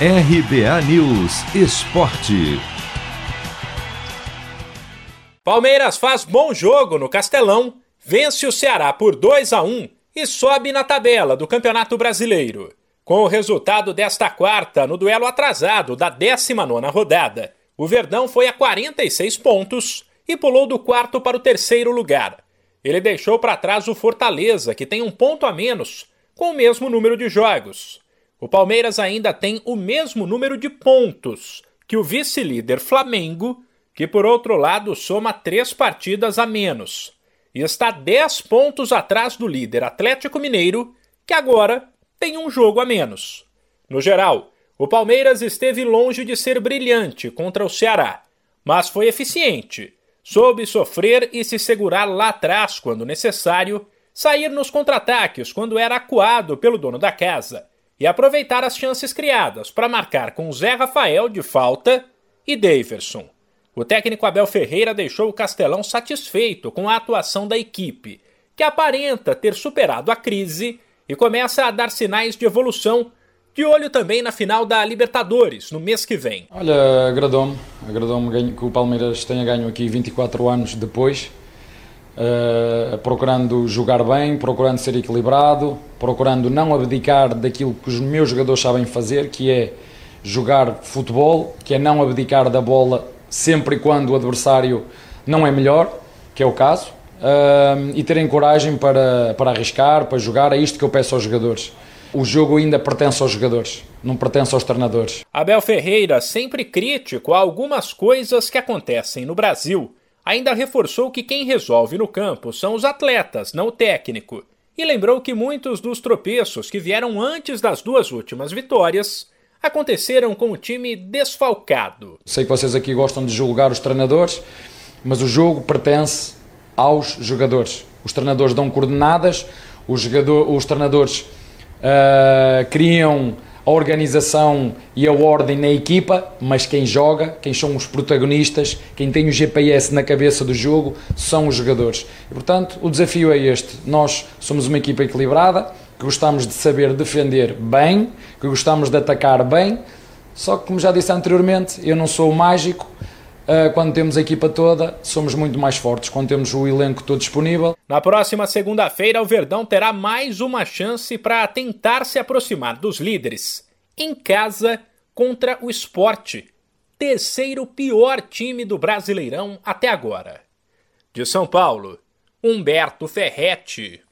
RBA News Esporte. Palmeiras faz bom jogo no Castelão, vence o Ceará por 2 a 1 e sobe na tabela do Campeonato Brasileiro. Com o resultado desta quarta, no duelo atrasado da 19 rodada, o Verdão foi a 46 pontos e pulou do quarto para o terceiro lugar. Ele deixou para trás o Fortaleza, que tem um ponto a menos, com o mesmo número de jogos. O Palmeiras ainda tem o mesmo número de pontos que o vice-líder Flamengo, que por outro lado soma três partidas a menos, e está 10 pontos atrás do líder Atlético Mineiro, que agora tem um jogo a menos. No geral, o Palmeiras esteve longe de ser brilhante contra o Ceará, mas foi eficiente. Soube sofrer e se segurar lá atrás quando necessário, sair nos contra-ataques quando era acuado pelo dono da casa e aproveitar as chances criadas para marcar com Zé Rafael de falta e Daverson. O técnico Abel Ferreira deixou o Castelão satisfeito com a atuação da equipe, que aparenta ter superado a crise e começa a dar sinais de evolução, de olho também na final da Libertadores, no mês que vem. Olha, agradou-me, agradou-me que o Palmeiras tenha ganho aqui 24 anos depois, uh, procurando jogar bem, procurando ser equilibrado, procurando não abdicar daquilo que os meus jogadores sabem fazer, que é jogar futebol, que é não abdicar da bola sempre e quando o adversário não é melhor, que é o caso, uh, e terem coragem para, para arriscar, para jogar, é isto que eu peço aos jogadores. O jogo ainda pertence aos jogadores, não pertence aos treinadores. Abel Ferreira, sempre crítico a algumas coisas que acontecem no Brasil, ainda reforçou que quem resolve no campo são os atletas, não o técnico. E lembrou que muitos dos tropeços que vieram antes das duas últimas vitórias aconteceram com o time desfalcado. Sei que vocês aqui gostam de julgar os treinadores, mas o jogo pertence aos jogadores. Os treinadores dão coordenadas, os, jogador, os treinadores uh, criam a organização e a ordem na equipa, mas quem joga, quem são os protagonistas, quem tem o GPS na cabeça do jogo, são os jogadores. E, portanto, o desafio é este. Nós somos uma equipa equilibrada, que gostamos de saber defender bem, que gostamos de atacar bem, só que, como já disse anteriormente, eu não sou mágico. Ah, quando temos a equipa toda, somos muito mais fortes. Quando temos o elenco todo disponível. Na próxima segunda-feira, o Verdão terá mais uma chance para tentar se aproximar dos líderes. Em casa, contra o Esporte, terceiro pior time do Brasileirão até agora. De São Paulo, Humberto Ferretti.